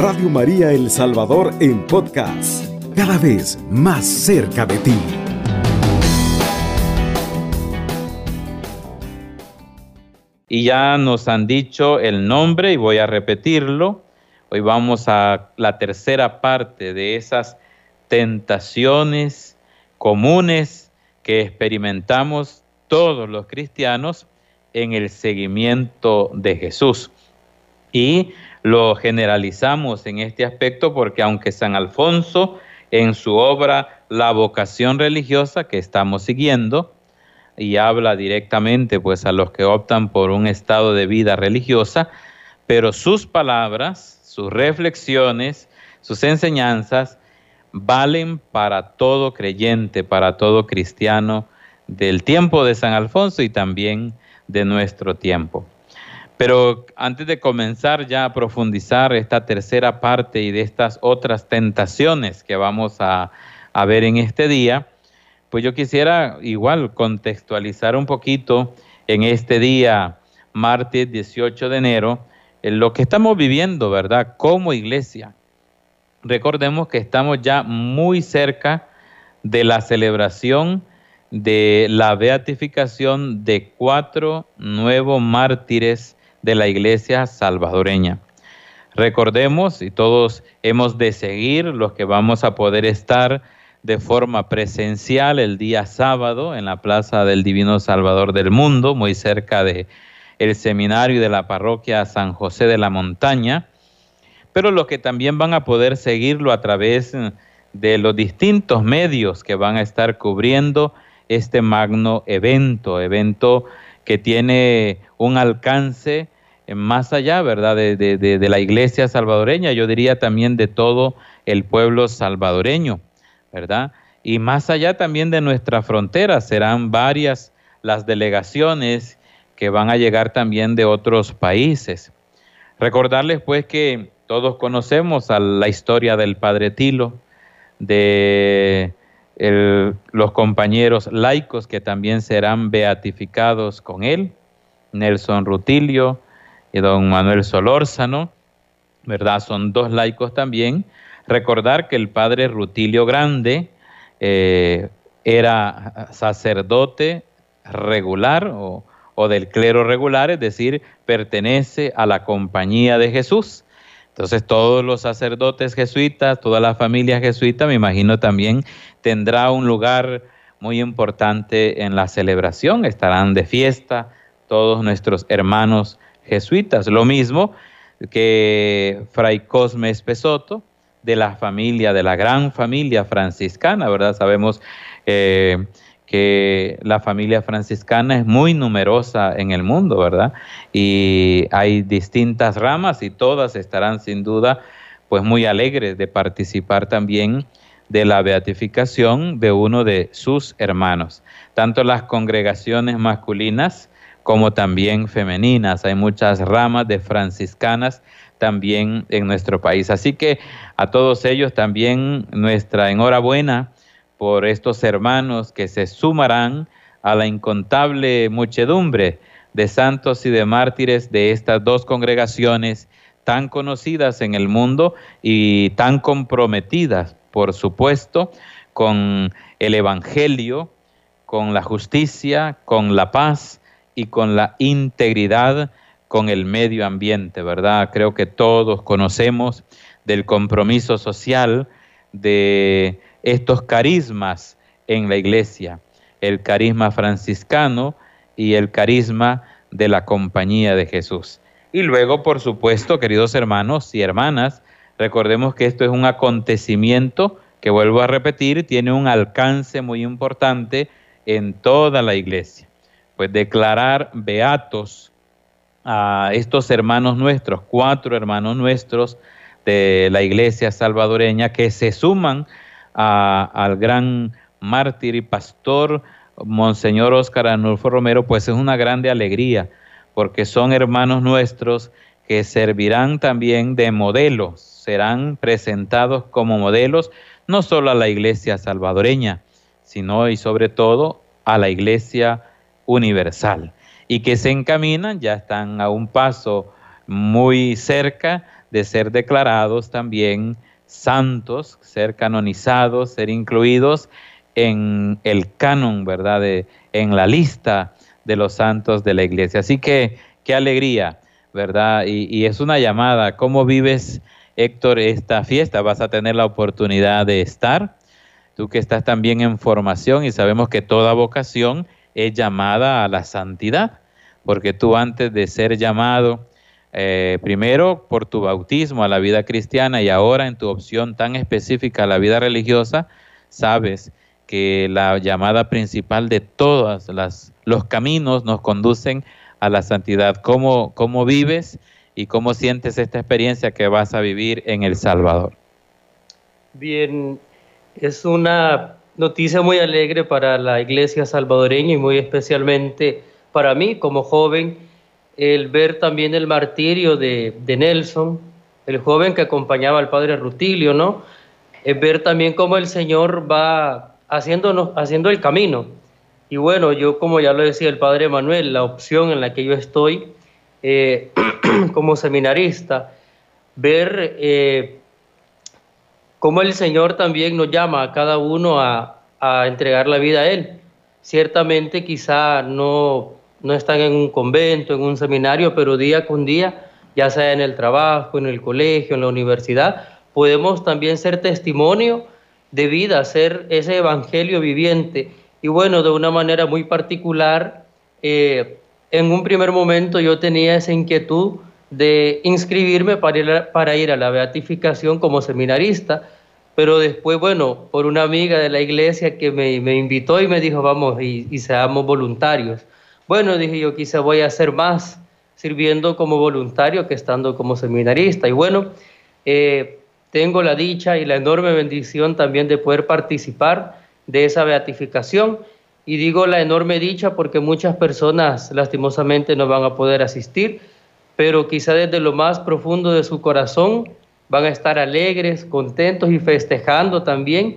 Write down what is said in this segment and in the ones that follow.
Radio María El Salvador en podcast, cada vez más cerca de ti. Y ya nos han dicho el nombre y voy a repetirlo. Hoy vamos a la tercera parte de esas tentaciones comunes que experimentamos todos los cristianos en el seguimiento de Jesús. Y lo generalizamos en este aspecto porque aunque San Alfonso en su obra La vocación religiosa que estamos siguiendo y habla directamente pues a los que optan por un estado de vida religiosa, pero sus palabras, sus reflexiones, sus enseñanzas valen para todo creyente, para todo cristiano del tiempo de San Alfonso y también de nuestro tiempo. Pero antes de comenzar ya a profundizar esta tercera parte y de estas otras tentaciones que vamos a, ver en este día, pues yo quisiera igual contextualizar un poquito en este día, martes 18 de enero, en lo que estamos viviendo, ¿verdad? Como iglesia. Recordemos que estamos ya muy cerca de la celebración de la beatificación de cuatro nuevos mártires de la iglesia salvadoreña. Recordemos, y todos hemos de seguir, los que vamos a poder estar de forma presencial el día sábado en la Plaza del Divino Salvador del Mundo, muy cerca de el seminario de la parroquia San José de la Montaña, pero los que también van a poder seguirlo a través de los distintos medios que van a estar cubriendo este magno evento, evento que tiene un alcance más allá, ¿verdad?, de, la iglesia salvadoreña, yo diría también de todo el pueblo salvadoreño, ¿verdad? Y más allá también de nuestra frontera, serán varias las delegaciones que van a llegar también de otros países. Recordarles pues que todos conocemos la historia del Padre Tilo, de los compañeros laicos que también serán beatificados con él, Nelson Rutilio y don Manuel Solórzano, ¿verdad? Son dos laicos también. Recordar que el padre Rutilio Grande eh, era sacerdote regular o, o del clero regular, es decir, pertenece a la compañía de Jesús. Entonces todos los sacerdotes jesuitas, toda la familia jesuita, me imagino también tendrá un lugar muy importante en la celebración, estarán de fiesta todos nuestros hermanos jesuitas. Lo mismo que Fray Cosme Espesoto, de la familia, de la gran familia franciscana, ¿verdad? Sabemos eh, que la familia franciscana es muy numerosa en el mundo, ¿verdad? Y hay distintas ramas y todas estarán sin duda pues muy alegres de participar también de la beatificación de uno de sus hermanos. Tanto las congregaciones masculinas como también femeninas. Hay muchas ramas de franciscanas también en nuestro país. Así que a todos ellos también nuestra enhorabuena por estos hermanos que se sumarán a la incontable muchedumbre de santos y de mártires de estas dos congregaciones tan conocidas en el mundo y tan comprometidas, por supuesto, con el Evangelio, con la justicia, con la paz y con la integridad con el medio ambiente, ¿verdad? Creo que todos conocemos del compromiso social de estos carismas en la iglesia, el carisma franciscano y el carisma de la compañía de Jesús. Y luego, por supuesto, queridos hermanos y hermanas, recordemos que esto es un acontecimiento que, vuelvo a repetir, tiene un alcance muy importante en toda la iglesia. Pues declarar beatos a estos hermanos nuestros, cuatro hermanos nuestros de la iglesia salvadoreña que se suman al gran mártir y pastor Monseñor Óscar Anulfo Romero, pues es una grande alegría, porque son hermanos nuestros que servirán también de modelos, serán presentados como modelos no solo a la iglesia salvadoreña, sino y sobre todo a la iglesia universal, y que se encaminan, ya están a un paso muy cerca de ser declarados también santos, ser canonizados, ser incluidos en el canon, ¿verdad? en la lista de los santos de la iglesia. Así que qué alegría, ¿verdad? Y, y, es una llamada. ¿Cómo vives, Héctor, esta fiesta? Vas a tener la oportunidad de estar. Tú que estás también en formación y sabemos que toda vocación es llamada a la santidad, porque tú antes de ser llamado, eh, primero por tu bautismo a la vida cristiana y ahora en tu opción tan específica a la vida religiosa, sabes que la llamada principal de todos los caminos nos conducen a la santidad. ¿Cómo, ¿Cómo vives y cómo sientes esta experiencia que vas a vivir en El Salvador? Bien, es una noticia muy alegre para la iglesia salvadoreña y muy especialmente para mí como joven el ver también el martirio de, Nelson, el joven que acompañaba al padre Rutilio, ¿no? Es ver también cómo el Señor va haciéndonos, haciendo el camino. Y bueno, yo como ya lo decía el padre Manuel, la opción en la que yo estoy eh, como seminarista, ver eh, cómo el Señor también nos llama a cada uno a, a entregar la vida a Él. Ciertamente quizá no no están en un convento, en un seminario, pero día con día, ya sea en el trabajo, en el colegio, en la universidad, podemos también ser testimonio de vida, ser ese evangelio viviente. Y bueno, de una manera muy particular, eh, en un primer momento yo tenía esa inquietud de inscribirme para ir a, para ir a la beatificación como seminarista, pero después, bueno, por una amiga de la iglesia que me, invitó y me dijo, vamos, y seamos voluntarios. Bueno, dije yo, quizá voy a hacer más sirviendo como voluntario que estando como seminarista. Y bueno, eh, tengo la dicha y la enorme bendición también de poder participar de esa beatificación. Y digo la enorme dicha porque muchas personas lastimosamente no van a poder asistir, pero quizá desde lo más profundo de su corazón van a estar alegres, contentos y festejando también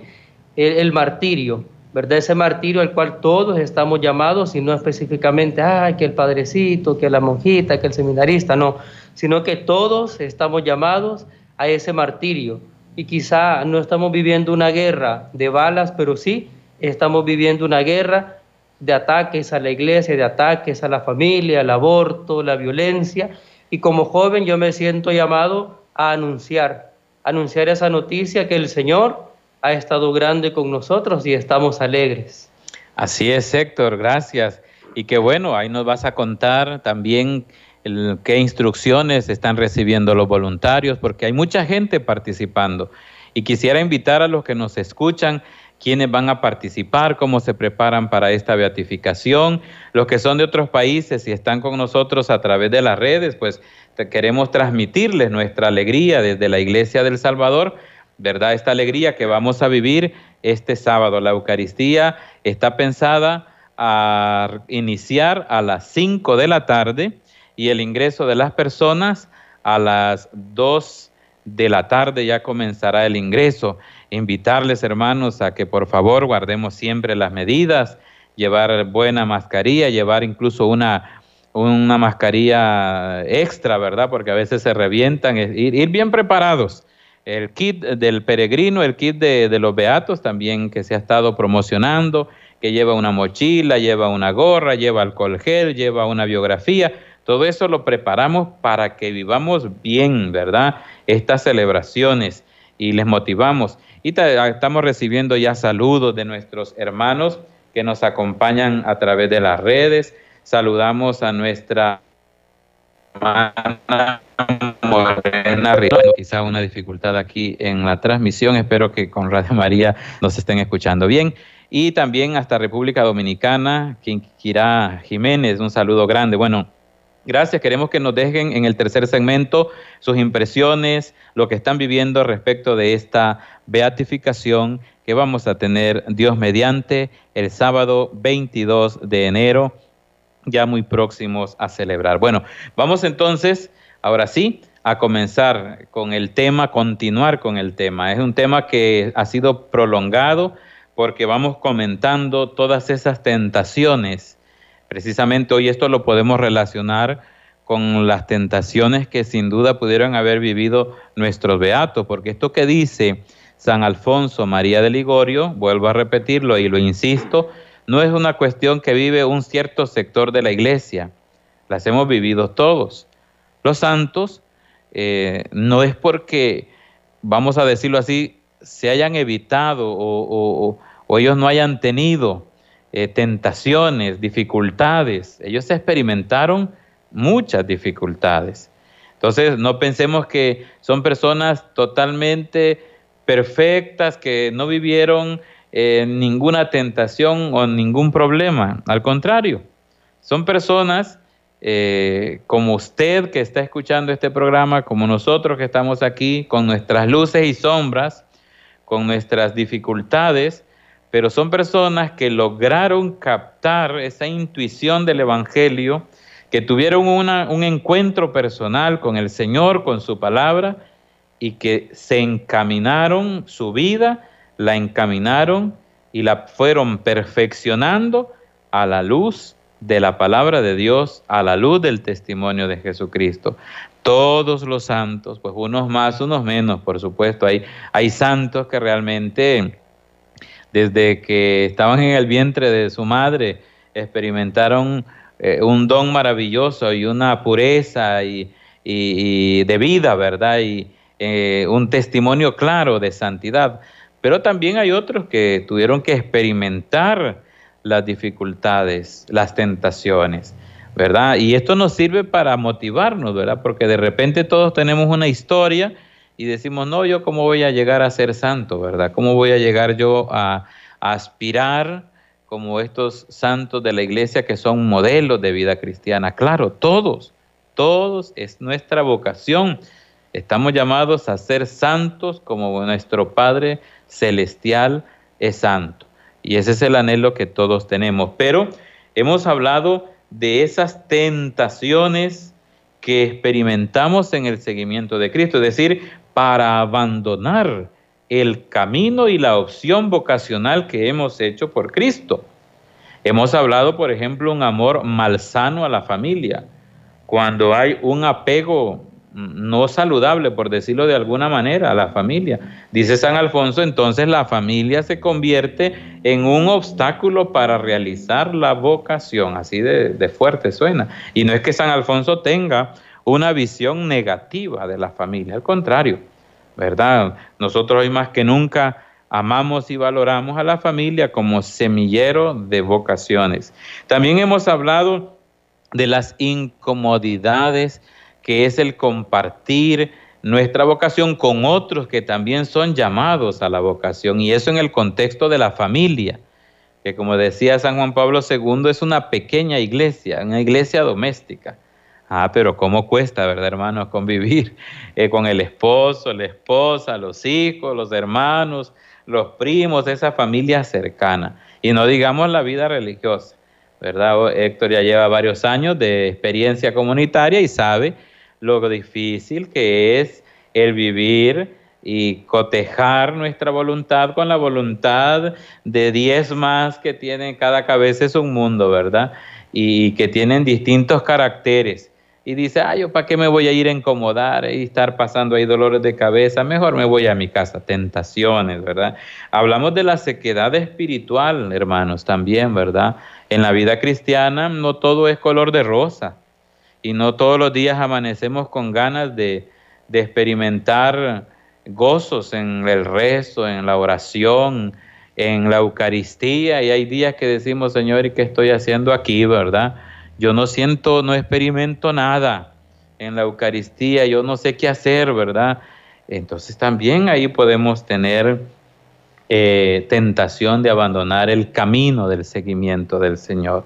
el martirio, ¿verdad? Ese martirio al cual todos estamos llamados y no específicamente, ay, que el padrecito, que la monjita, que el seminarista, no, sino que todos estamos llamados a ese martirio. Y quizá no estamos viviendo una guerra de balas, pero sí estamos viviendo una guerra de ataques a la iglesia, de ataques a la familia, al aborto, la violencia. Y como joven yo me siento llamado a anunciar, anunciar esa noticia que el Señor ha estado grande con nosotros y estamos alegres. Así es, Héctor, gracias. Y qué bueno, ahí nos vas a contar también qué instrucciones están recibiendo los voluntarios, porque hay mucha gente participando. Y quisiera invitar a los que nos escuchan, quiénes van a participar, cómo se preparan para esta beatificación, los que son de otros países y están con nosotros a través de las redes, pues queremos transmitirles nuestra alegría desde la Iglesia del Salvador ¿verdad? Esta alegría que vamos a vivir este sábado. La Eucaristía está pensada a iniciar a las 5 de la tarde y el ingreso de las personas a las 2 de la tarde ya comenzará el ingreso. Invitarles, hermanos, a que por favor guardemos siempre las medidas, llevar buena mascarilla, llevar incluso una, una mascarilla extra, ¿verdad? Porque a veces se revientan, ir, ir bien preparados el kit del peregrino, el kit de, los beatos también que se ha estado promocionando, que lleva una mochila, lleva una gorra, lleva alcohol gel, lleva una biografía. Todo eso lo preparamos para que vivamos bien, ¿verdad? Estas celebraciones y les motivamos. Y estamos recibiendo ya saludos de nuestros hermanos que nos acompañan a través de las redes. Saludamos a nuestra quizá una dificultad aquí en la transmisión. Espero que con Radio María nos estén escuchando bien. Y también hasta República Dominicana, Quinquirá Jiménez, un saludo grande. Bueno, Gracias. Queremos que nos dejen en el tercer segmento sus impresiones, lo que están viviendo respecto de esta beatificación que vamos a tener Dios mediante el sábado 22 de enero ya muy próximos a celebrar. Bueno, vamos entonces, ahora sí, a comenzar con el tema, continuar con el tema. Es un tema que ha sido prolongado porque vamos comentando todas esas tentaciones. Precisamente hoy esto lo podemos relacionar con las tentaciones que sin duda pudieron haber vivido nuestros beatos, porque esto que dice San Alfonso María de Ligorio, vuelvo a repetirlo y lo insisto, no es una cuestión que vive un cierto sector de la iglesia, las hemos vivido todos. Los santos eh, no es porque, vamos a decirlo así, se hayan evitado o, ellos no hayan tenido eh, tentaciones, dificultades, ellos experimentaron muchas dificultades. Entonces, no pensemos que son personas totalmente perfectas, que no vivieron eh, ninguna tentación o ningún problema. Al contrario, son personas eh, como usted que está escuchando este programa, como nosotros que estamos aquí, con nuestras luces y sombras, con nuestras dificultades, pero son personas que lograron captar esa intuición del Evangelio que tuvieron un encuentro personal con el Señor, con su palabra, y que se encaminaron su vida, la encaminaron y la fueron perfeccionando a la luz de la palabra de Dios, a la luz del testimonio de Jesucristo. Todos los santos, pues unos más, unos menos, por supuesto, hay, hay santos que realmente desde que estaban en el vientre de su madre experimentaron eh, un don maravilloso y una pureza y, de vida, ¿verdad? Y eh, un testimonio claro de santidad. Pero también hay otros que tuvieron que experimentar las dificultades, las tentaciones, ¿verdad? Y esto nos sirve para motivarnos, ¿verdad? Porque de repente todos tenemos una historia y decimos, no, yo cómo voy a llegar a ser santo, ¿verdad? ¿Cómo voy a llegar yo a aspirar como estos santos de la iglesia que son modelos de vida cristiana. Claro, todos, todos es nuestra vocación. Estamos llamados a ser santos como nuestro Padre Celestial es santo. Y ese es el anhelo que todos tenemos. Pero hemos hablado de esas tentaciones que experimentamos en el seguimiento de Cristo, es decir, para abandonar el camino y la opción vocacional que hemos hecho por Cristo. Hemos hablado, por ejemplo, un amor malsano a la familia, cuando hay un apego no saludable, por decirlo de alguna manera, a la familia. Dice San Alfonso, entonces la familia se convierte en un obstáculo para realizar la vocación, así de, de, fuerte suena. Y no es que San Alfonso tenga una visión negativa de la familia, al contrario, ¿verdad? Nosotros hoy más que nunca amamos y valoramos a la familia como semillero de vocaciones. También hemos hablado de las incomodidades que es el compartir nuestra vocación con otros que también son llamados a la vocación y eso en el contexto de la familia, que como decía San Juan Pablo II es una pequeña iglesia, una iglesia doméstica. Ah, pero ¿cómo cuesta, verdad, hermanos, convivir eh, con el esposo, la esposa, los hijos, los hermanos, los primos, esa familia cercana? Y no digamos la vida religiosa, ¿verdad? Héctor ya lleva varios años de experiencia comunitaria y sabe lo difícil que es el vivir y cotejar nuestra voluntad con la voluntad de diez más que tienen cada cabeza es un mundo, ¿verdad? Y que tienen distintos caracteres y dice, ay, yo para qué me voy a ir a incomodar y estar pasando ahí dolores de cabeza, mejor me voy a mi casa, tentaciones, ¿verdad? Hablamos de la sequedad espiritual, hermanos, también, ¿verdad? En la vida cristiana no todo es color de rosa y no todos los días amanecemos con ganas de, de experimentar gozos en el rezo, en la oración, en la Eucaristía y hay días que decimos, Señor, ¿y qué estoy haciendo aquí, verdad? yo no siento, no experimento nada en la Eucaristía, yo no sé qué hacer, ¿verdad? Entonces también ahí podemos tener eh, tentación de abandonar el camino del seguimiento del Señor.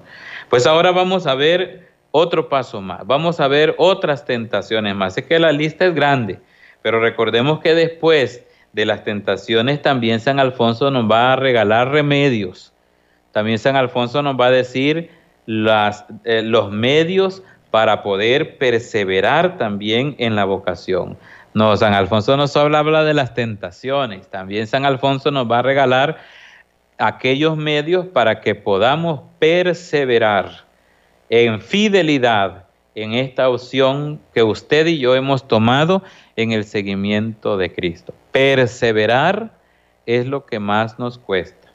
Pues ahora vamos a ver otro paso más, vamos a ver otras tentaciones más. Es que la lista es grande, pero recordemos que después de las tentaciones también San Alfonso nos va a regalar remedios. También San Alfonso nos va a decir las, eh, los medios para poder perseverar también en la vocación. No, San Alfonso nos habla, habla de las tentaciones. También San Alfonso nos va a regalar aquellos medios para que podamos perseverar en fidelidad en esta opción que usted y yo hemos tomado en el seguimiento de Cristo. Perseverar es lo que más nos cuesta.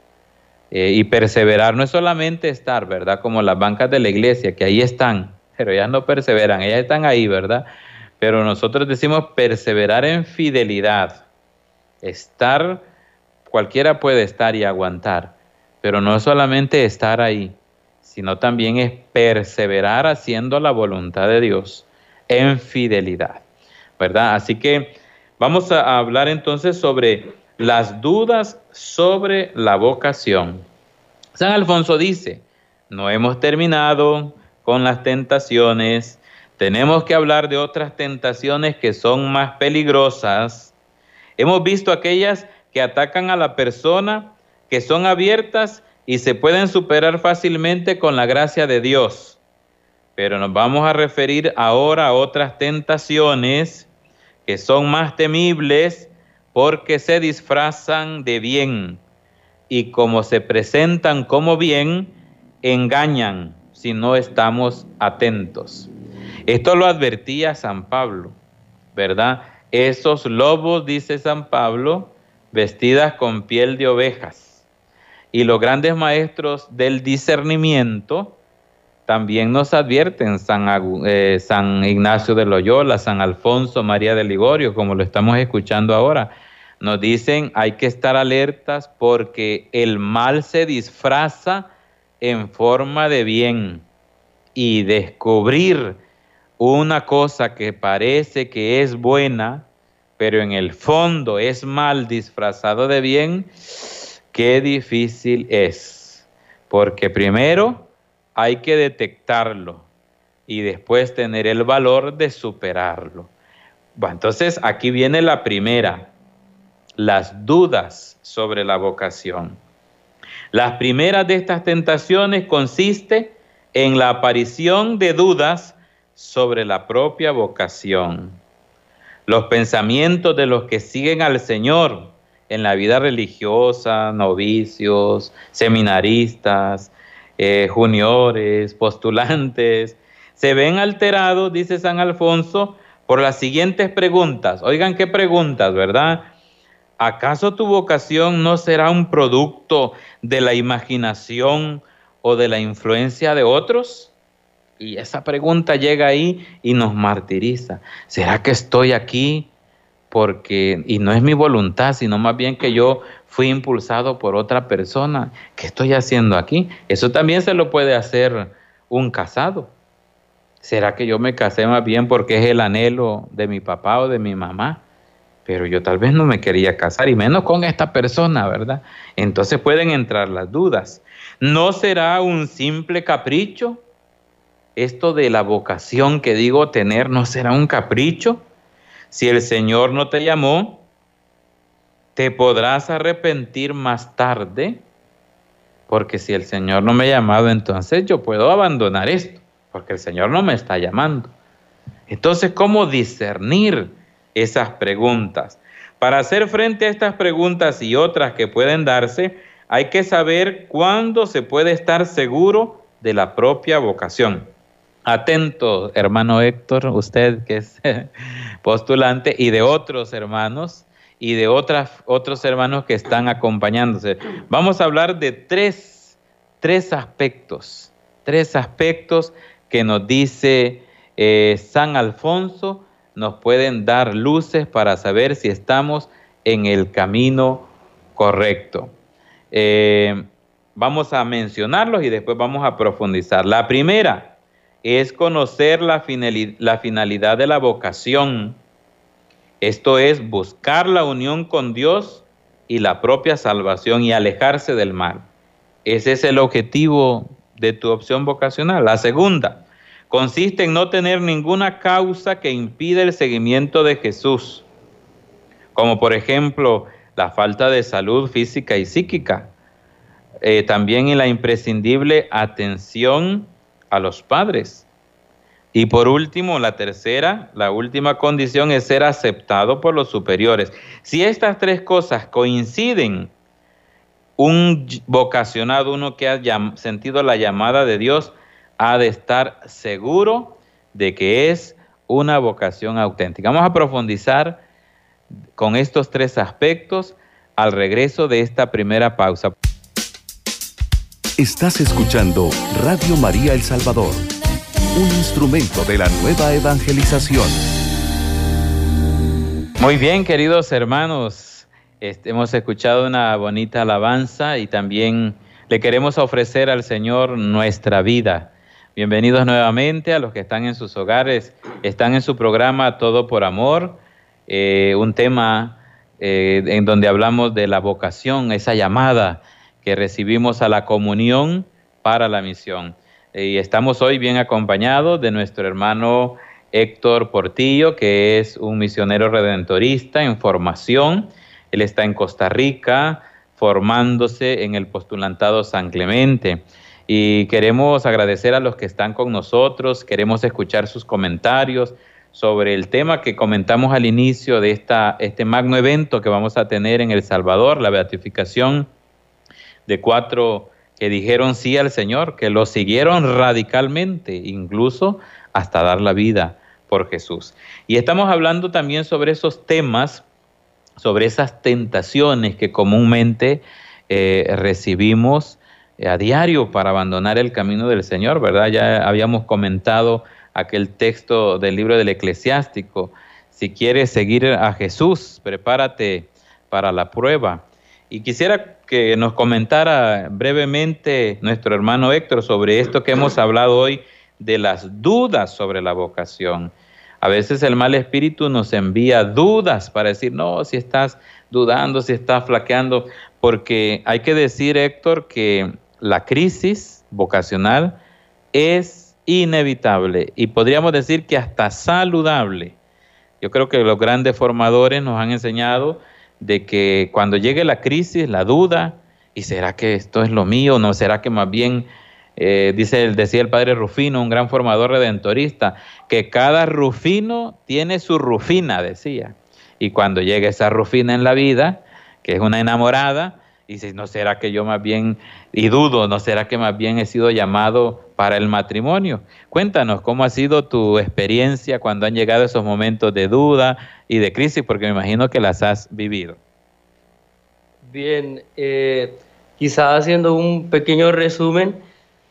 Eh, y perseverar no es solamente estar, ¿verdad? Como las bancas de la iglesia, que ahí están, pero ellas no perseveran, ellas están ahí, ¿verdad? Pero nosotros decimos perseverar en fidelidad. Estar, cualquiera puede estar y aguantar, pero no solamente estar ahí, sino también es perseverar haciendo la voluntad de Dios en fidelidad, ¿verdad? Así que vamos a hablar entonces sobre las dudas sobre la vocación. San Alfonso dice, no hemos terminado con las tentaciones, tenemos que hablar de otras tentaciones que son más peligrosas. Hemos visto aquellas que atacan a la persona, que son abiertas y se pueden superar fácilmente con la gracia de Dios. Pero nos vamos a referir ahora a otras tentaciones que son más temibles porque se disfrazan de bien y como se presentan como bien, engañan si no estamos atentos. Esto lo advertía San Pablo, ¿verdad? Esos lobos, dice San Pablo, vestidas con piel de ovejas y los grandes maestros del discernimiento también nos advierten, San, eh, San Ignacio de Loyola, San Alfonso María de Ligorio, como lo estamos escuchando ahora, nos dicen hay que estar alertas porque el mal se disfraza en forma de bien y descubrir una cosa que parece que es buena, pero en el fondo es mal disfrazado de bien, Qué difícil es, porque primero hay que detectarlo y después tener el valor de superarlo. Bueno, entonces aquí viene la primera, las dudas sobre la vocación. Las primeras de estas tentaciones consiste en la aparición de dudas sobre la propia vocación. Los pensamientos de los que siguen al Señor en la vida religiosa, novicios, seminaristas, eh, juniores, postulantes, se ven alterados, dice San Alfonso, por las siguientes preguntas. Oigan qué preguntas, ¿verdad? ¿Acaso tu vocación no será un producto de la imaginación o de la influencia de otros? Y esa pregunta llega ahí y nos martiriza. ¿Será que estoy aquí porque, y no es mi voluntad, sino más bien que yo fui impulsado por otra persona. ¿Qué estoy haciendo aquí? Eso también se lo puede hacer un casado. ¿Será que yo me casé más bien porque es el anhelo de mi papá o de mi mamá? Pero yo tal vez no me quería casar, y menos con esta persona, ¿verdad? Entonces pueden entrar las dudas. ¿No será un simple capricho? Esto de la vocación que digo tener, ¿no será un capricho? Si el Señor no te llamó, te podrás arrepentir más tarde, porque si el Señor no me ha llamado, entonces yo puedo abandonar esto, porque el Señor no me está llamando. Entonces, ¿cómo discernir esas preguntas? Para hacer frente a estas preguntas y otras que pueden darse, hay que saber cuándo se puede estar seguro de la propia vocación. Atento, hermano Héctor, usted que es postulante, y de otros hermanos y de otras, otros hermanos que están acompañándose. Vamos a hablar de tres, tres aspectos, tres aspectos que nos dice eh, San Alfonso, nos pueden dar luces para saber si estamos en el camino correcto. Eh, vamos a mencionarlos y después vamos a profundizar. La primera, es conocer la finalidad de la vocación. Esto es buscar la unión con Dios y la propia salvación y alejarse del mal. Ese es el objetivo de tu opción vocacional. La segunda consiste en no tener ninguna causa que impida el seguimiento de Jesús, como por ejemplo la falta de salud física y psíquica, eh, también en la imprescindible atención a los padres. Y por último, la tercera, la última condición es ser aceptado por los superiores. Si estas tres cosas coinciden, un vocacionado, uno que ha sentido la llamada de Dios, ha de estar seguro de que es una vocación auténtica. Vamos a profundizar con estos tres aspectos al regreso de esta primera pausa. Estás escuchando Radio María El Salvador, un instrumento de la nueva evangelización. Muy bien, queridos hermanos, este, hemos escuchado una bonita alabanza y también le queremos ofrecer al Señor nuestra vida. Bienvenidos nuevamente a los que están en sus hogares, están en su programa Todo por Amor, eh, un tema eh, en donde hablamos de la vocación, esa llamada que recibimos a la comunión para la misión. Y estamos hoy bien acompañados de nuestro hermano Héctor Portillo, que es un misionero redentorista en formación. Él está en Costa Rica formándose en el postulantado San Clemente. Y queremos agradecer a los que están con nosotros, queremos escuchar sus comentarios, sobre el tema que comentamos al inicio de esta, este magno evento que vamos a tener en El Salvador, la beatificación de cuatro que dijeron sí al Señor, que lo siguieron radicalmente, incluso hasta dar la vida por Jesús. Y estamos hablando también sobre esos temas, sobre esas tentaciones que comúnmente eh, recibimos eh, a diario para abandonar el camino del Señor, ¿verdad? Ya habíamos comentado aquel texto del libro del eclesiástico. Si quieres seguir a Jesús, prepárate para la prueba. Y quisiera que nos comentara brevemente nuestro hermano Héctor sobre esto que hemos hablado hoy de las dudas sobre la vocación. A veces el mal espíritu nos envía dudas para decir, no, si estás dudando, si estás flaqueando, porque hay que decir, Héctor, que la crisis vocacional es inevitable y podríamos decir que hasta saludable. Yo creo que los grandes formadores nos han enseñado de que cuando llegue la crisis, la duda, ¿y será que esto es lo mío? ¿No será que más bien, eh, dice, decía el padre Rufino, un gran formador redentorista, que cada rufino tiene su rufina, decía. Y cuando llegue esa rufina en la vida, que es una enamorada, dice, ¿no será que yo más bien, y dudo, ¿no será que más bien he sido llamado para el matrimonio. Cuéntanos cómo ha sido tu experiencia cuando han llegado esos momentos de duda y de crisis, porque me imagino que las has vivido. Bien, eh, quizás haciendo un pequeño resumen,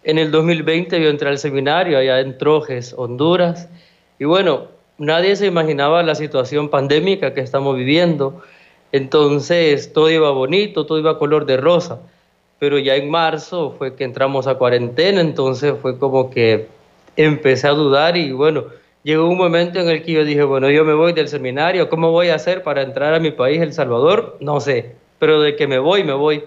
en el 2020 yo entré al seminario allá en Trojes, Honduras, y bueno, nadie se imaginaba la situación pandémica que estamos viviendo, entonces todo iba bonito, todo iba color de rosa pero ya en marzo fue que entramos a cuarentena, entonces fue como que empecé a dudar y bueno, llegó un momento en el que yo dije, bueno, yo me voy del seminario, ¿cómo voy a hacer para entrar a mi país, El Salvador? No sé, pero de que me voy, me voy.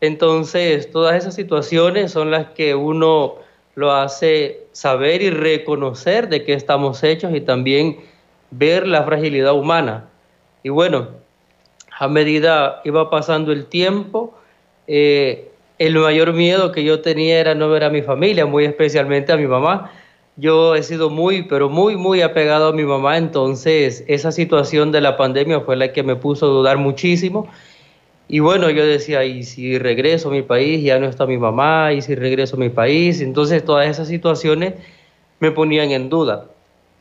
Entonces, todas esas situaciones son las que uno lo hace saber y reconocer de qué estamos hechos y también ver la fragilidad humana. Y bueno, a medida iba pasando el tiempo, eh, el mayor miedo que yo tenía era no ver a mi familia, muy especialmente a mi mamá. Yo he sido muy, pero muy, muy apegado a mi mamá, entonces esa situación de la pandemia fue la que me puso a dudar muchísimo. Y bueno, yo decía, ¿y si regreso a mi país? Ya no está mi mamá, ¿y si regreso a mi país? Entonces todas esas situaciones me ponían en duda.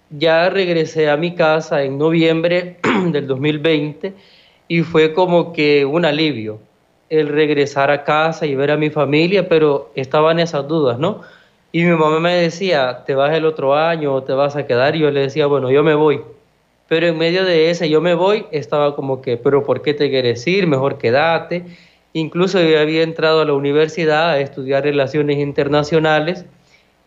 Ya regresé a mi casa en noviembre del 2020 y fue como que un alivio el regresar a casa y ver a mi familia, pero estaban esas dudas, ¿no? Y mi mamá me decía, ¿te vas el otro año o te vas a quedar? Y yo le decía, bueno, yo me voy. Pero en medio de ese yo me voy, estaba como que, pero ¿por qué te quieres ir? Mejor quédate. Incluso yo había entrado a la universidad a estudiar relaciones internacionales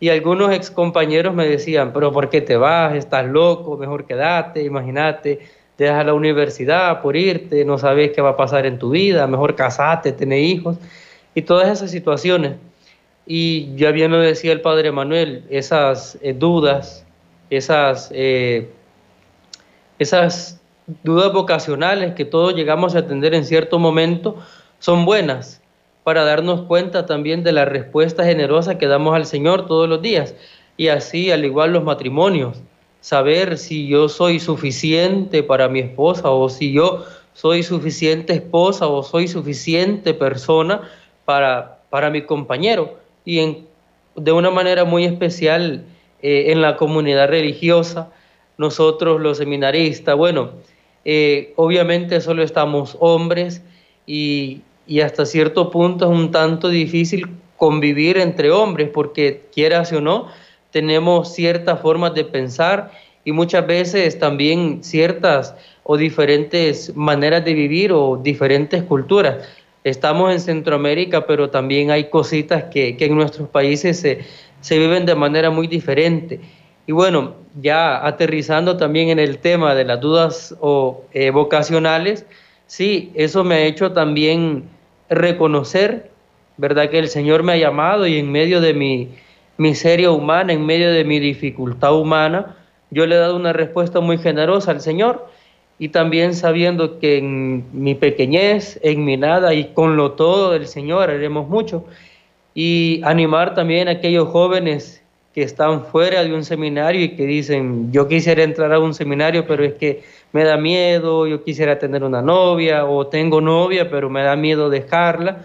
y algunos ex compañeros me decían, pero ¿por qué te vas? Estás loco, mejor quédate, imagínate te dejas la universidad por irte, no sabes qué va a pasar en tu vida, mejor casate, tener hijos, y todas esas situaciones. Y ya bien lo decía el padre Manuel, esas eh, dudas, esas, eh, esas dudas vocacionales que todos llegamos a atender en cierto momento, son buenas para darnos cuenta también de la respuesta generosa que damos al Señor todos los días. Y así, al igual los matrimonios, saber si yo soy suficiente para mi esposa o si yo soy suficiente esposa o soy suficiente persona para, para mi compañero. Y en, de una manera muy especial, eh, en la comunidad religiosa, nosotros los seminaristas, bueno, eh, obviamente solo estamos hombres y, y, hasta cierto punto es un tanto difícil convivir entre hombres porque quieras o no, tenemos ciertas formas de pensar y muchas veces también ciertas o diferentes maneras de vivir o diferentes culturas. Estamos en Centroamérica, pero también hay cositas que, que en nuestros países se, se viven de manera muy diferente. Y bueno, ya aterrizando también en el tema de las dudas o, eh, vocacionales, sí, eso me ha hecho también reconocer, ¿verdad? Que el Señor me ha llamado y en medio de mi miseria humana, en medio de mi dificultad humana, yo le he dado una respuesta muy generosa al Señor y también sabiendo que en mi pequeñez, en mi nada y con lo todo del Señor haremos mucho. Y animar también a aquellos jóvenes que están fuera de un seminario y que dicen, yo quisiera entrar a un seminario, pero es que me da miedo, yo quisiera tener una novia o tengo novia, pero me da miedo dejarla.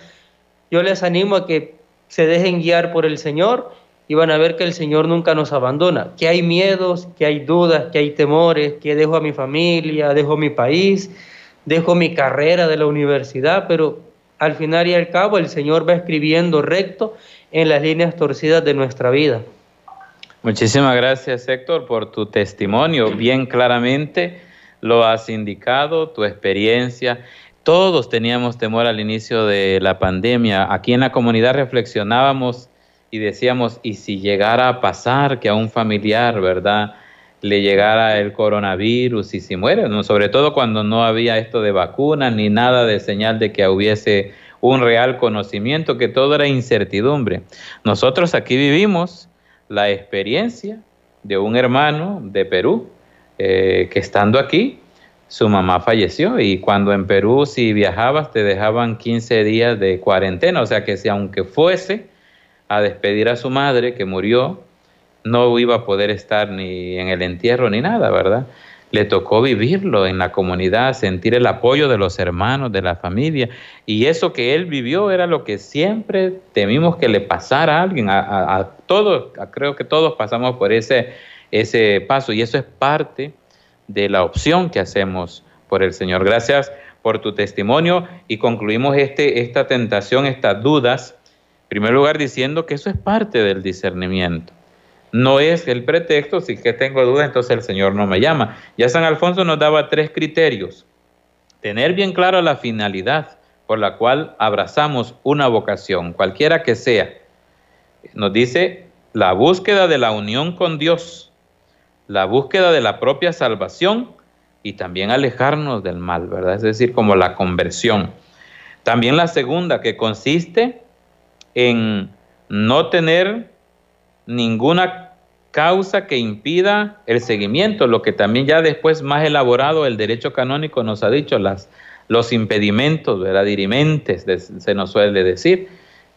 Yo les animo a que se dejen guiar por el Señor y van a ver que el Señor nunca nos abandona, que hay miedos, que hay dudas, que hay temores, que dejo a mi familia, dejo mi país, dejo mi carrera de la universidad, pero al final y al cabo el Señor va escribiendo recto en las líneas torcidas de nuestra vida. Muchísimas gracias Héctor por tu testimonio. Bien claramente lo has indicado, tu experiencia. Todos teníamos temor al inicio de la pandemia. Aquí en la comunidad reflexionábamos y decíamos, ¿y si llegara a pasar que a un familiar, verdad, le llegara el coronavirus y si muere? Sobre todo cuando no había esto de vacunas ni nada de señal de que hubiese un real conocimiento, que todo era incertidumbre. Nosotros aquí vivimos la experiencia de un hermano de Perú eh, que estando aquí, su mamá falleció y cuando en Perú si viajabas te dejaban 15 días de cuarentena, o sea que si aunque fuese a despedir a su madre que murió, no iba a poder estar ni en el entierro ni nada, ¿verdad? le tocó vivirlo en la comunidad, sentir el apoyo de los hermanos, de la familia. Y eso que él vivió era lo que siempre temimos que le pasara a alguien, a, todos, creo que todos pasamos por ese, ese paso. Y eso es parte de la opción que hacemos por el Señor. Gracias por tu testimonio y concluimos este, esta tentación, estas dudas, primer lugar diciendo que eso es parte del discernimiento no es el pretexto, si que tengo dudas, entonces el Señor no me llama. Ya San Alfonso nos daba tres criterios. Tener bien claro la finalidad por la cual abrazamos una vocación, cualquiera que sea. Nos dice la búsqueda de la unión con Dios, la búsqueda de la propia salvación y también alejarnos del mal, ¿verdad? Es decir, como la conversión. También la segunda, que consiste en no tener ninguna causa que impida el seguimiento, lo que también ya después más elaborado el derecho canónico nos ha dicho, las, los impedimentos, ¿verdad? dirimentes, se nos suele decir.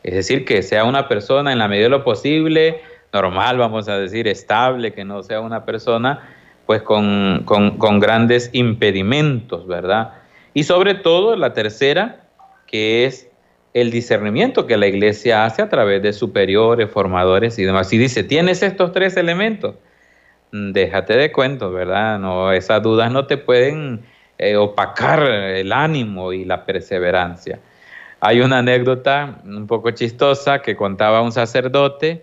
Es decir, que sea una persona en la medida de lo posible, normal, vamos a decir, estable, que no sea una persona pues con, con grandes impedimentos, ¿verdad? Y sobre todo la tercera, que es el discernimiento que la iglesia hace a través de superiores, formadores y demás. Y dice, tienes estos tres elementos, mm, déjate de cuento, ¿verdad? No, esas dudas no te pueden eh, opacar el ánimo y la perseverancia. Hay una anécdota un poco chistosa que contaba un sacerdote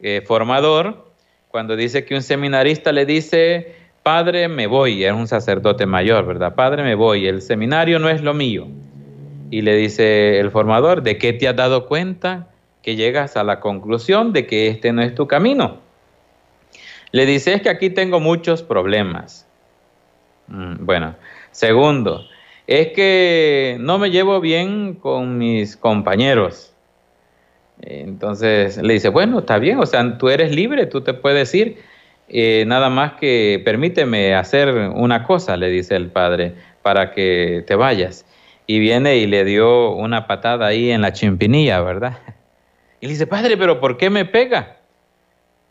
eh, formador cuando dice que un seminarista le dice, Padre, me voy, es un sacerdote mayor, ¿verdad? Padre, me voy, el seminario no es lo mío y le dice el formador, ¿de qué te has dado cuenta que llegas a la conclusión de que este no es tu camino? Le dice, es que aquí tengo muchos problemas. Mm, bueno, segundo, es que no me llevo bien con mis compañeros. Entonces le dice, bueno, está bien, o sea, tú eres libre, tú te puedes ir, eh, nada más que permíteme hacer una cosa, le dice el padre, para que te vayas y viene y le dio una patada ahí en la chimpinilla, ¿verdad? Y le dice, padre, pero ¿por qué me pega?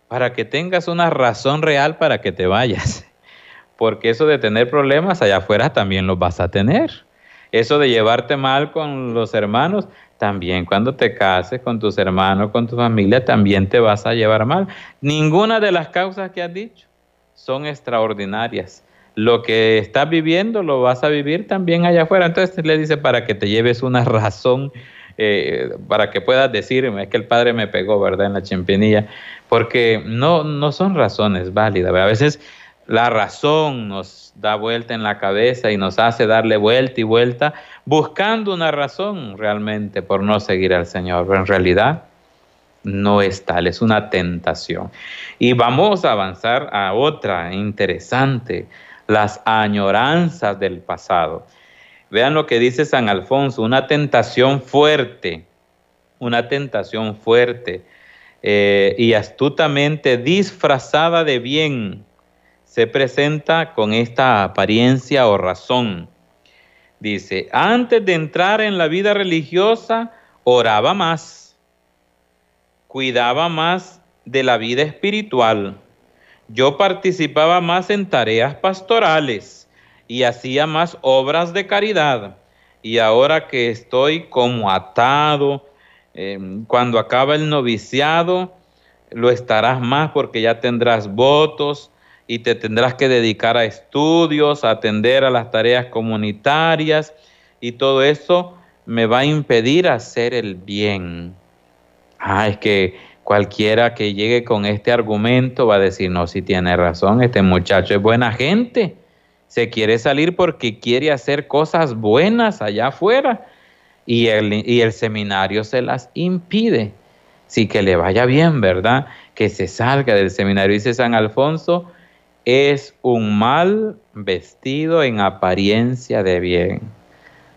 Para que tengas una razón real para que te vayas. Porque eso de tener problemas allá afuera también los vas a tener. Eso de llevarte mal con los hermanos también cuando te cases con tus hermanos, con tu familia, también te vas a llevar mal. Ninguna de las causas que has dicho son extraordinarias. Lo que estás viviendo lo vas a vivir también allá afuera. Entonces le dice para que te lleves una razón, eh, para que puedas decirme, es que el padre me pegó, ¿verdad? En la chimpinilla, porque no, no son razones válidas. A veces la razón nos da vuelta en la cabeza y nos hace darle vuelta y vuelta buscando una razón realmente por no seguir al Señor, pero en realidad no es tal, es una tentación. Y vamos a avanzar a otra interesante, las añoranzas del pasado. Vean lo que dice San Alfonso, una tentación fuerte, una tentación fuerte eh, y astutamente disfrazada de bien se presenta con esta apariencia o razón. Dice, antes de entrar en la vida religiosa, oraba más, cuidaba más de la vida espiritual. Yo participaba más en tareas pastorales y hacía más obras de caridad. Y ahora que estoy como atado, em, cuando acaba el noviciado, lo estarás más porque ya tendrás votos, y te tendrás que dedicar a estudios, a atender a las tareas comunitarias y todo eso me va a impedir hacer el bien. Ah, es que cualquiera que llegue con este argumento va a decir, no, si tiene razón, este muchacho es buena gente, se quiere salir porque quiere hacer cosas buenas allá afuera y el, y el seminario se las impide. Sí, que le vaya bien, ¿verdad? Que se salga del seminario. Dice San Alfonso, es un mal vestido en apariencia de bien.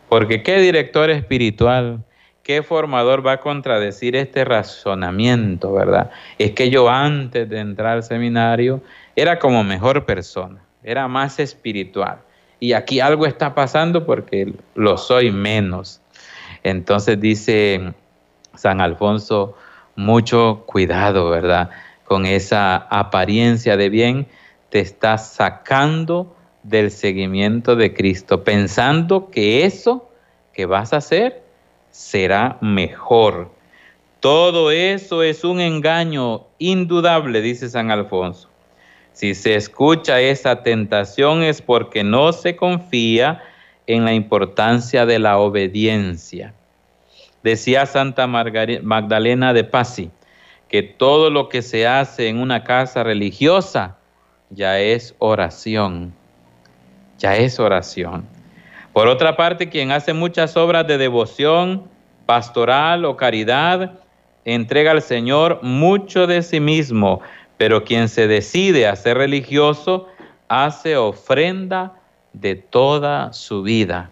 Porque qué director espiritual, qué formador va a contradecir este razonamiento, ¿verdad? Es que yo antes de entrar al seminario era como mejor persona, era más espiritual. Y aquí algo está pasando porque lo soy menos. Entonces dice San Alfonso, mucho cuidado, ¿verdad? Con esa apariencia de bien te estás sacando del seguimiento de Cristo, pensando que eso que vas a hacer será mejor. Todo eso es un engaño indudable, dice San Alfonso. Si se escucha esa tentación es porque no se confía en la importancia de la obediencia. Decía Santa Magdalena de Pasi que todo lo que se hace en una casa religiosa ya es oración, ya es oración. Por otra parte, quien hace muchas obras de devoción, pastoral o caridad, entrega al Señor mucho de sí mismo, pero quien se decide a ser religioso, hace ofrenda de toda su vida.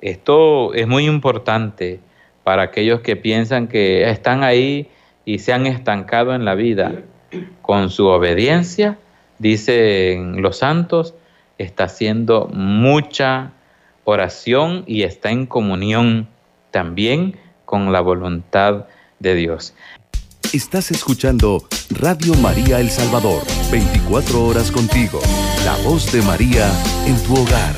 Esto es muy importante para aquellos que piensan que están ahí y se han estancado en la vida. Con su obediencia dicen los santos, está haciendo mucha oración y está en comunión también con la voluntad de Dios. Estás escuchando Radio María El Salvador, 24 horas contigo, la voz de María en tu hogar.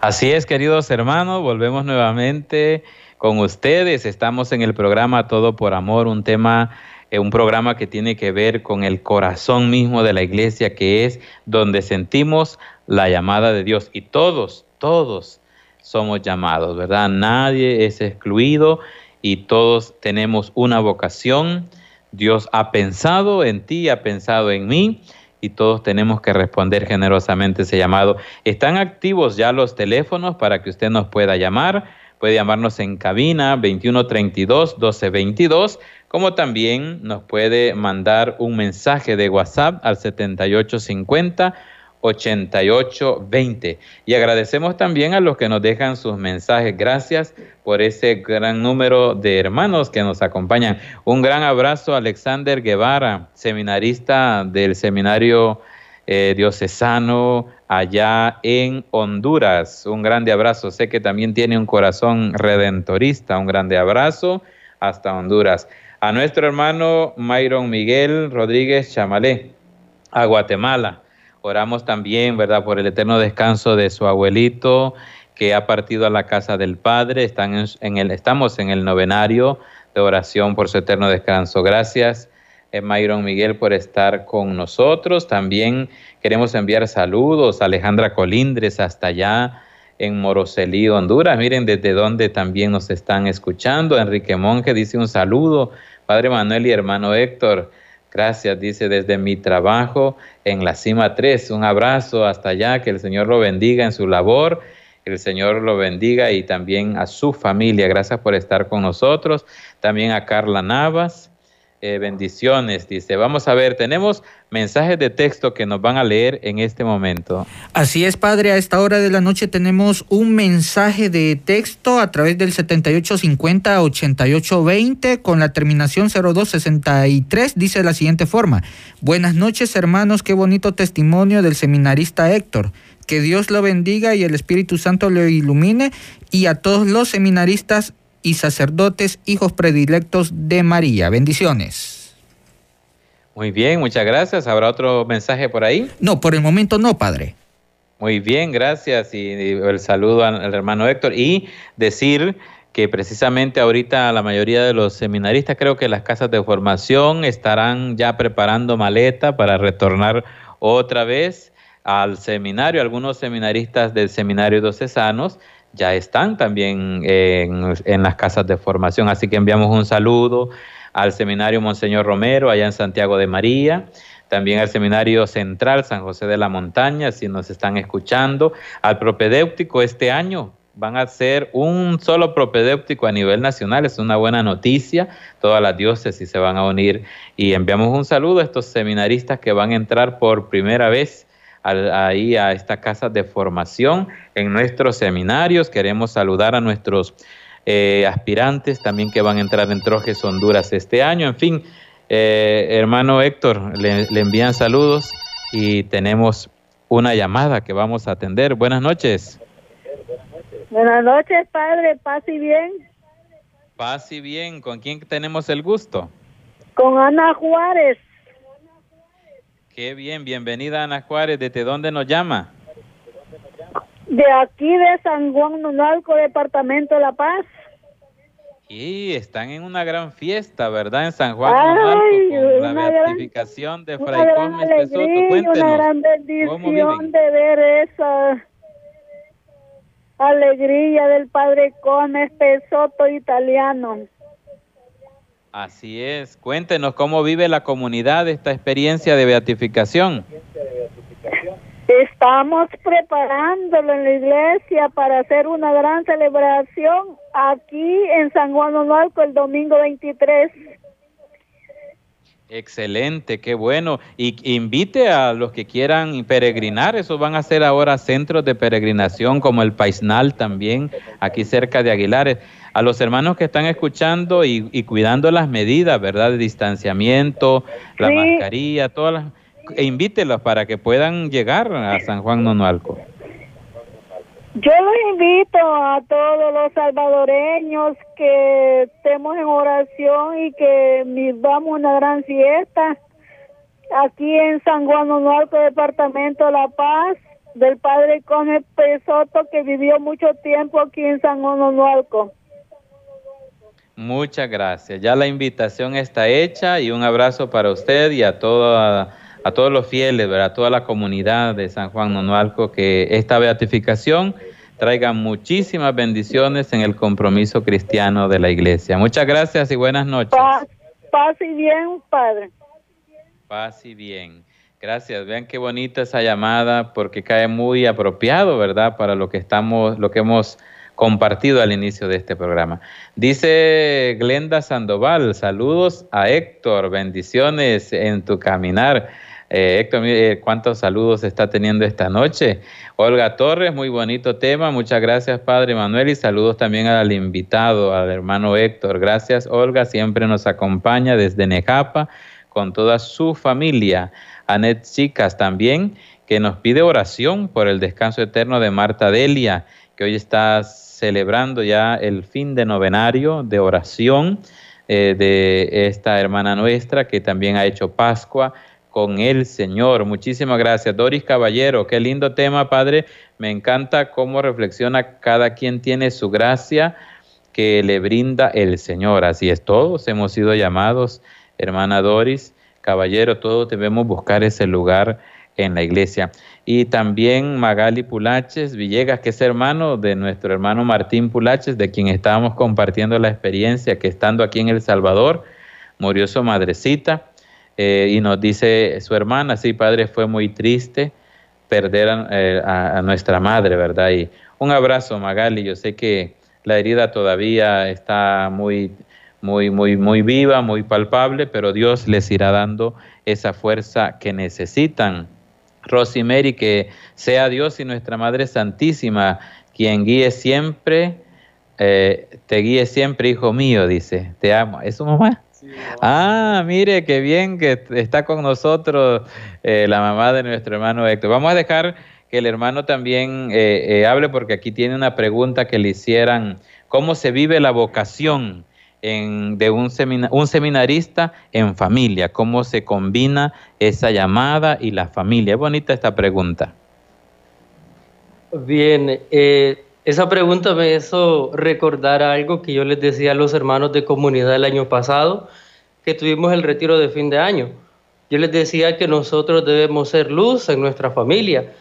Así es, queridos hermanos, volvemos nuevamente con ustedes. Estamos en el programa Todo por Amor, un tema un programa que tiene que ver con el corazón mismo de la iglesia, que es donde sentimos la llamada de Dios. Y todos, todos somos llamados, ¿verdad? Nadie es excluido y todos tenemos una vocación. Dios ha pensado en ti, ha pensado en mí y todos tenemos que responder generosamente ese llamado. Están activos ya los teléfonos para que usted nos pueda llamar. Puede llamarnos en cabina 2132 1222 como también nos puede mandar un mensaje de WhatsApp al 7850 8820. Y agradecemos también a los que nos dejan sus mensajes. Gracias por ese gran número de hermanos que nos acompañan. Un gran abrazo a Alexander Guevara, seminarista del seminario eh, diocesano allá en Honduras. Un grande abrazo. Sé que también tiene un corazón redentorista. Un grande abrazo hasta Honduras a nuestro hermano Myron Miguel Rodríguez Chamalé, a Guatemala. Oramos también, ¿verdad?, por el eterno descanso de su abuelito, que ha partido a la casa del Padre. Están en, el, estamos en el novenario de oración por su eterno descanso. Gracias, eh, Mayron Miguel, por estar con nosotros. También queremos enviar saludos a Alejandra Colindres hasta allá en Moroselí, Honduras. Miren desde dónde también nos están escuchando. Enrique Monge dice un saludo. Padre Manuel y hermano Héctor, gracias, dice desde mi trabajo en la cima 3. Un abrazo hasta allá, que el Señor lo bendiga en su labor el Señor lo bendiga y también a su familia. Gracias por estar con nosotros. También a Carla Navas. Eh, bendiciones, dice. Vamos a ver, tenemos mensajes de texto que nos van a leer en este momento. Así es, Padre, a esta hora de la noche tenemos un mensaje de texto a través del 7850-8820 con la terminación 0263. Dice de la siguiente forma. Buenas noches, hermanos, qué bonito testimonio del seminarista Héctor. Que Dios lo bendiga y el Espíritu Santo lo ilumine y a todos los seminaristas y sacerdotes, hijos predilectos de María. Bendiciones. Muy bien, muchas gracias. ¿Habrá otro mensaje por ahí? No, por el momento no, Padre. Muy bien, gracias y, el saludo al hermano Héctor y decir que precisamente ahorita la mayoría de los seminaristas creo que las casas de formación estarán ya preparando maleta para retornar otra vez al seminario. Algunos seminaristas del seminario docesanos ya están también en, las casas de formación. Así que enviamos un saludo al seminario Monseñor Romero, allá en Santiago de María, también al seminario central San José de la Montaña, si nos están escuchando, al propedéutico este año. Van a ser un solo propedéutico a nivel nacional, es una buena noticia. Todas las diócesis se van a unir y enviamos un saludo a estos seminaristas que van a entrar por primera vez ahí a esta casa de formación en nuestros seminarios. Queremos saludar a nuestros eh, aspirantes también que van a entrar en Trojes Honduras este año. En fin, eh, hermano Héctor, le, envían saludos y tenemos una llamada que vamos a atender. Buenas noches. Buenas noches, padre. Paz y bien. Paz y bien. ¿Con quién tenemos el gusto? Con Ana Juárez. Qué bien, bienvenida Ana Juárez. ¿Desde dónde nos llama? De aquí de San Juan Nunalco, departamento de La Paz. Y están en una gran fiesta, ¿verdad? En San Juan Nunalco, con la beatificación de Fray Cosme Pesoto. Cuéntenos, una gran bendición de ver esa alegría del Padre Cosme Pesoto italiano. Así es. Cuéntenos cómo vive la comunidad esta experiencia de beatificación. Estamos preparándolo en la iglesia para hacer una gran celebración aquí en San Juan Onualco el domingo 23. Excelente, qué bueno. Y invite a los que quieran peregrinar, esos van a ser ahora centros de peregrinación como el Paisnal también, aquí cerca de Aguilares a los hermanos que están escuchando y, cuidando las medidas, ¿verdad? De distanciamiento, la mascarilla, todas las... E invítelos para que puedan llegar a San Juan Nonualco. Yo los invito a todos los salvadoreños que estemos en oración y que vivamos una gran fiesta aquí en San Juan Nonualco, departamento de La Paz, del padre Cone Pesoto que vivió mucho tiempo aquí en San Juan Nonualco. Muchas gracias. Ya la invitación está hecha y un abrazo para usted y a, toda, a todos los fieles, a toda la comunidad de San Juan Nonualco, que esta beatificación traiga muchísimas bendiciones en el compromiso cristiano de la iglesia. Muchas gracias y buenas noches. Paz, y bien, Padre. Paz y bien. Gracias. Vean qué bonita esa llamada porque cae muy apropiado, ¿verdad? Para lo que estamos, lo que hemos compartido al inicio de este programa. Dice Glenda Sandoval, saludos a Héctor, bendiciones en tu caminar. Eh, Héctor, mire cuántos saludos está teniendo esta noche. Olga Torres, muy bonito tema. Muchas gracias, Padre Manuel, y saludos también al invitado, al hermano Héctor. Gracias, Olga, siempre nos acompaña desde Nejapa con toda su familia. Anet Chicas también, que nos pide oración por el descanso eterno de Marta Delia, que hoy está celebrando ya el fin de novenario de oración eh, de esta hermana nuestra que también ha hecho Pascua con el Señor. Muchísimas gracias. Doris Caballero, qué lindo tema, Padre. Me encanta cómo reflexiona cada quien tiene su gracia que le brinda el Señor. Así es, todos hemos sido llamados, hermana Doris, caballero, todos debemos buscar ese lugar en la iglesia. Y también Magali Pulaches Villegas, que es hermano de nuestro hermano Martín Pulaches, de quien estábamos compartiendo la experiencia que estando aquí en El Salvador, murió su madrecita. Eh, y nos dice su hermana, sí, padre, fue muy triste perder eh, a, nuestra madre, ¿verdad? Y un abrazo, Magali. Yo sé que la herida todavía está muy, muy, muy, muy viva, muy palpable, pero Dios les irá dando esa fuerza que necesitan. Rosemary, que sea Dios y nuestra Madre Santísima quien guíe siempre, eh, te guíe siempre, hijo mío, dice, te amo. ¿Es su mamá? Ah, mire, qué bien que está con nosotros eh, la mamá de nuestro hermano Héctor. Vamos a dejar que el hermano también eh, hable porque aquí tiene una pregunta que le hicieran, ¿cómo se vive la vocación? de un, un seminarista en familia, cómo se combina esa llamada y la familia. Es bonita esta pregunta. Bien, eh, esa pregunta me hizo recordar algo que yo les decía a los hermanos de comunidad el año pasado, que tuvimos el retiro de fin de año. Yo les decía que nosotros debemos ser luz en nuestra familia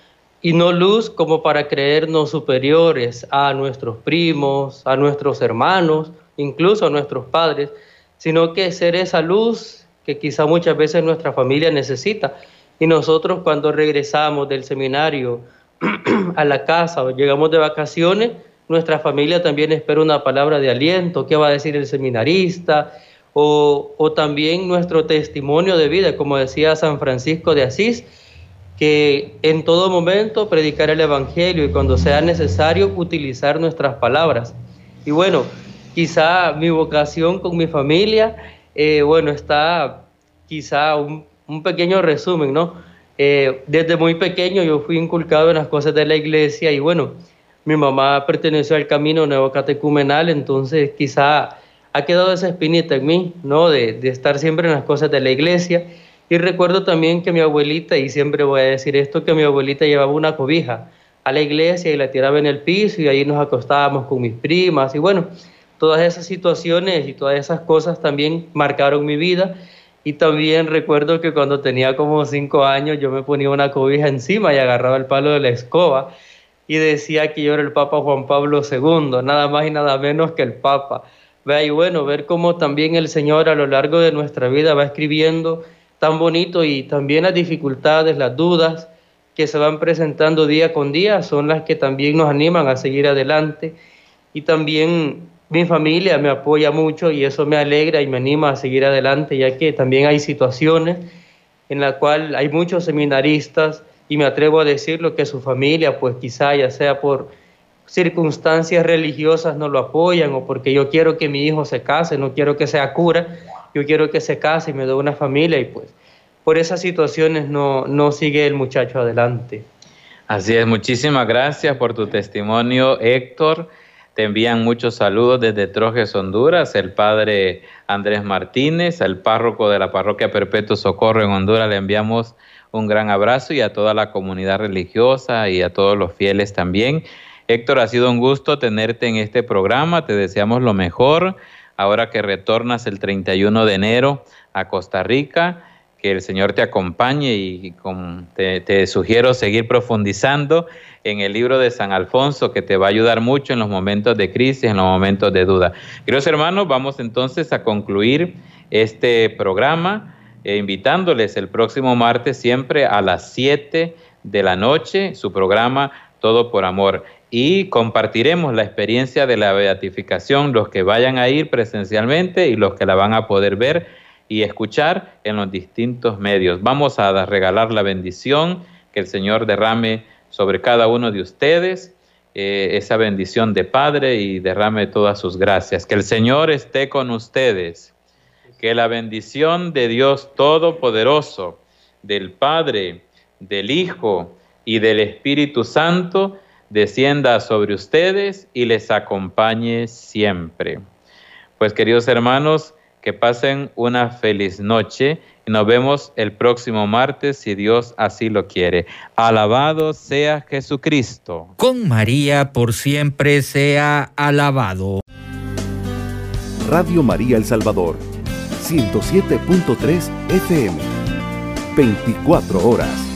y no luz como para creernos superiores a nuestros primos, a nuestros hermanos, incluso a nuestros padres, sino que ser esa luz que quizá muchas veces nuestra familia necesita. Y nosotros cuando regresamos del seminario a la casa o llegamos de vacaciones, nuestra familia también espera una palabra de aliento, qué va a decir el seminarista, o, o también nuestro testimonio de vida, como decía San Francisco de Asís, que en todo momento predicar el Evangelio y cuando sea necesario utilizar nuestras palabras. Y bueno, quizá mi vocación con mi familia, eh, bueno, está quizá un, pequeño resumen, ¿no? Eh, desde muy pequeño yo fui inculcado en las cosas de la iglesia y bueno, mi mamá perteneció al camino neocatecumenal, entonces quizá ha quedado esa espinita en mí, ¿no? De, de estar siempre en las cosas de la iglesia. Y recuerdo también que mi abuelita, y siempre voy a decir esto, que mi abuelita llevaba una cobija a la iglesia y la tiraba en el piso y ahí nos acostábamos con mis primas. Y bueno, todas esas situaciones y todas esas cosas también marcaron mi vida. Y también recuerdo que cuando tenía como cinco años yo me ponía una cobija encima y agarraba el palo de la escoba y decía que yo era el Papa Juan Pablo II, nada más y nada menos que el Papa. Vea, y bueno, ver cómo también el Señor a lo largo de nuestra vida va escribiendo tan bonito y también las dificultades, las dudas que se van presentando día con día son las que también nos animan a seguir adelante y también mi familia me apoya mucho y eso me alegra y me anima a seguir adelante, ya que también hay situaciones en las cuales hay muchos seminaristas y me atrevo a decirlo que su familia, pues quizá ya sea por circunstancias religiosas no lo apoyan o porque yo quiero que mi hijo se case, no quiero que sea cura, yo quiero que se case y me dé una familia y pues por esas situaciones no, no sigue el muchacho adelante. Así es, muchísimas gracias por tu testimonio, Héctor. Te envían muchos saludos desde Trojes, Honduras, el padre Andrés Martínez, el párroco de la parroquia Perpetuo Socorro en Honduras, le enviamos un gran abrazo y a toda la comunidad religiosa y a todos los fieles también. Héctor, ha sido un gusto tenerte en este programa, te deseamos lo mejor ahora que retornas el 31 de enero a Costa Rica que el Señor te acompañe y te, sugiero seguir profundizando en el libro de San Alfonso, que te va a ayudar mucho en los momentos de crisis, en los momentos de duda. Queridos hermanos, vamos entonces a concluir este programa, eh, invitándoles el próximo martes siempre a las 7 de la noche, su programa Todo por Amor. Y compartiremos la experiencia de la beatificación, los que vayan a ir presencialmente y los que la van a poder ver y escuchar en los distintos medios. Vamos a regalar la bendición que el Señor derrame sobre cada uno de ustedes, eh, esa bendición de Padre y derrame todas sus gracias. Que el Señor esté con ustedes, que la bendición de Dios Todopoderoso, del Padre, del Hijo y del Espíritu Santo, descienda sobre ustedes y les acompañe siempre. Pues queridos hermanos, que pasen una feliz noche y nos vemos el próximo martes si Dios así lo quiere. Alabado sea Jesucristo. Con María por siempre sea alabado. Radio María El Salvador, 107.3 FM, 24 horas.